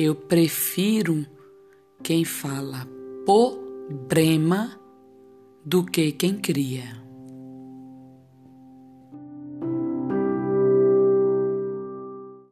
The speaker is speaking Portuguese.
Eu prefiro quem fala problema do que quem cria.